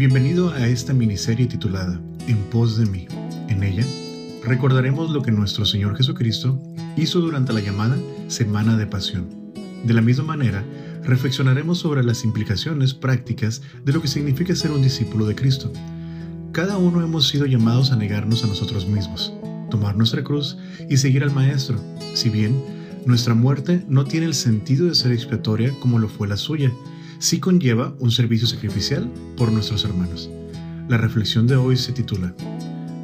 Bienvenido a esta miniserie titulada En pos de mí. En ella recordaremos lo que nuestro Señor Jesucristo hizo durante la llamada Semana de Pasión. De la misma manera, reflexionaremos sobre las implicaciones prácticas de lo que significa ser un discípulo de Cristo. Cada uno hemos sido llamados a negarnos a nosotros mismos, tomar nuestra cruz y seguir al Maestro, si bien nuestra muerte no tiene el sentido de ser expiatoria como lo fue la suya, sí conlleva un servicio sacrificial por nuestros hermanos. La reflexión de hoy se titula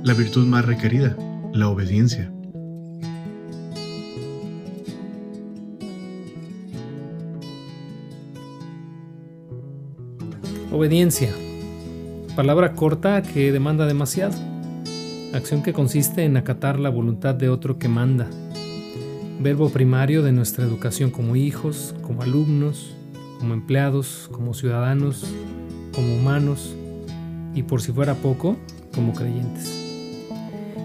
La virtud más requerida, la obediencia. Obediencia. Palabra corta que demanda demasiado. Acción que consiste en acatar la voluntad de otro que manda. Verbo primario de nuestra educación como hijos, como alumnos, como empleados, como ciudadanos, como humanos y por si fuera poco, como creyentes.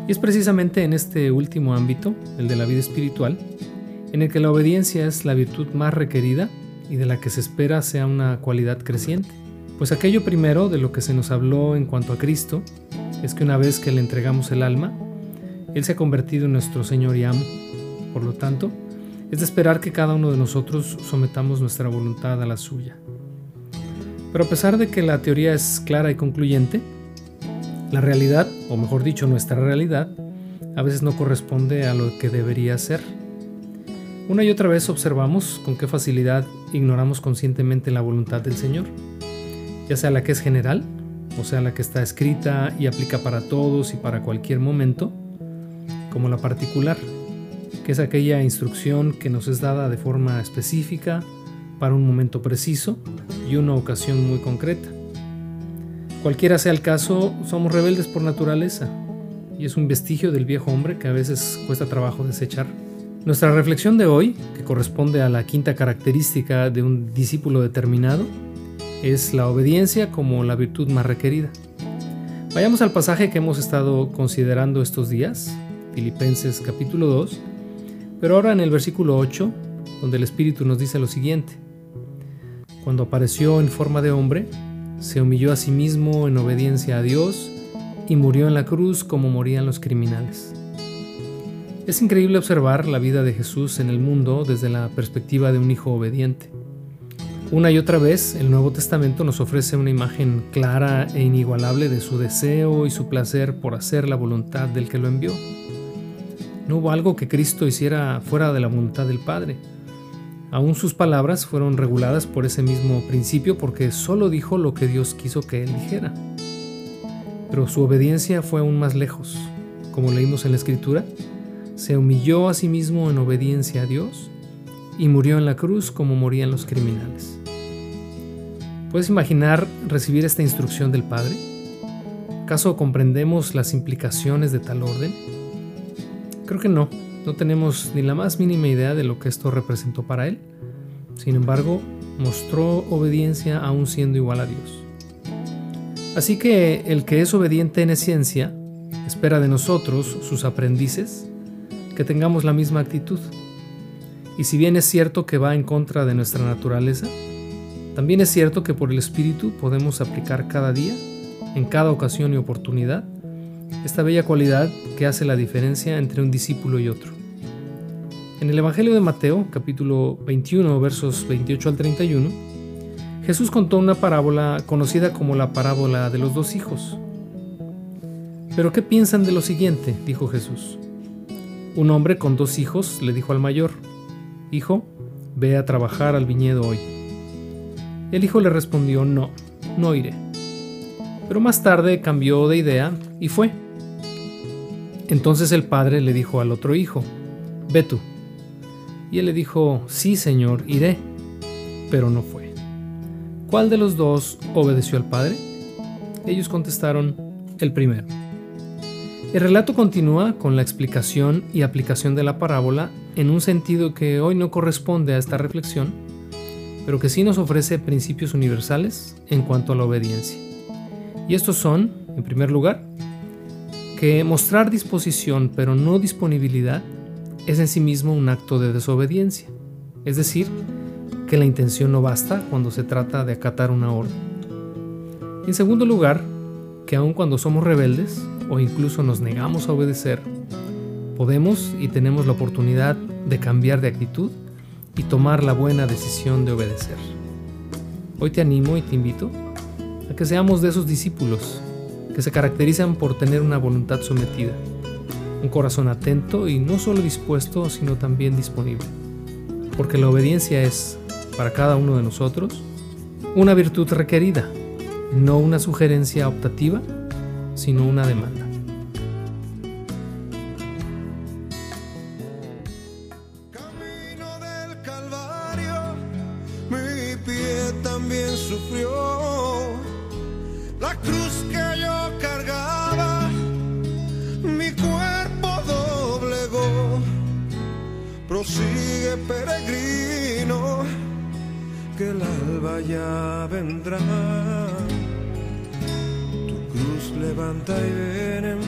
Y es precisamente en este último ámbito, el de la vida espiritual, en el que la obediencia es la virtud más requerida y de la que se espera sea una cualidad creciente. Pues aquello primero de lo que se nos habló en cuanto a Cristo es que una vez que le entregamos el alma, Él se ha convertido en nuestro Señor y amo. Por lo tanto, es de esperar que cada uno de nosotros sometamos nuestra voluntad a la suya. Pero a pesar de que la teoría es clara y concluyente, la realidad, o mejor dicho, nuestra realidad, a veces no corresponde a lo que debería ser. Una y otra vez observamos con qué facilidad ignoramos conscientemente la voluntad del Señor ya sea la que es general, o sea la que está escrita y aplica para todos y para cualquier momento, como la particular, que es aquella instrucción que nos es dada de forma específica para un momento preciso y una ocasión muy concreta. Cualquiera sea el caso, somos rebeldes por naturaleza y es un vestigio del viejo hombre que a veces cuesta trabajo desechar. Nuestra reflexión de hoy, que corresponde a la quinta característica de un discípulo determinado, es la obediencia como la virtud más requerida. Vayamos al pasaje que hemos estado considerando estos días, Filipenses capítulo 2, pero ahora en el versículo 8, donde el Espíritu nos dice lo siguiente. Cuando apareció en forma de hombre, se humilló a sí mismo en obediencia a Dios y murió en la cruz como morían los criminales. Es increíble observar la vida de Jesús en el mundo desde la perspectiva de un hijo obediente. Una y otra vez el Nuevo Testamento nos ofrece una imagen clara e inigualable de su deseo y su placer por hacer la voluntad del que lo envió. No hubo algo que Cristo hiciera fuera de la voluntad del Padre. Aún sus palabras fueron reguladas por ese mismo principio porque solo dijo lo que Dios quiso que él dijera. Pero su obediencia fue aún más lejos. Como leímos en la Escritura, se humilló a sí mismo en obediencia a Dios y murió en la cruz como morían los criminales. ¿Puedes imaginar recibir esta instrucción del Padre? ¿Acaso comprendemos las implicaciones de tal orden? Creo que no, no tenemos ni la más mínima idea de lo que esto representó para él. Sin embargo, mostró obediencia aún siendo igual a Dios. Así que el que es obediente en esencia espera de nosotros, sus aprendices, que tengamos la misma actitud. Y si bien es cierto que va en contra de nuestra naturaleza, también es cierto que por el Espíritu podemos aplicar cada día, en cada ocasión y oportunidad, esta bella cualidad que hace la diferencia entre un discípulo y otro. En el Evangelio de Mateo, capítulo 21, versos 28 al 31, Jesús contó una parábola conocida como la parábola de los dos hijos. Pero ¿qué piensan de lo siguiente? dijo Jesús. Un hombre con dos hijos le dijo al mayor, Hijo, ve a trabajar al viñedo hoy. El hijo le respondió, no, no iré. Pero más tarde cambió de idea y fue. Entonces el padre le dijo al otro hijo, ve tú. Y él le dijo, sí, señor, iré. Pero no fue. ¿Cuál de los dos obedeció al padre? Ellos contestaron, el primero. El relato continúa con la explicación y aplicación de la parábola en un sentido que hoy no corresponde a esta reflexión, pero que sí nos ofrece principios universales en cuanto a la obediencia. Y estos son, en primer lugar, que mostrar disposición pero no disponibilidad es en sí mismo un acto de desobediencia, es decir, que la intención no basta cuando se trata de acatar una orden. En segundo lugar, que aun cuando somos rebeldes o incluso nos negamos a obedecer, podemos y tenemos la oportunidad de cambiar de actitud y tomar la buena decisión de obedecer. Hoy te animo y te invito que seamos de esos discípulos que se caracterizan por tener una voluntad sometida, un corazón atento y no solo dispuesto, sino también disponible. Porque la obediencia es, para cada uno de nosotros, una virtud requerida, no una sugerencia optativa, sino una demanda. Camino del Calvario, mi también sufrió cruz que yo cargaba, mi cuerpo doblegó. Prosigue peregrino, que el alba ya vendrá. Tu cruz levanta y ven en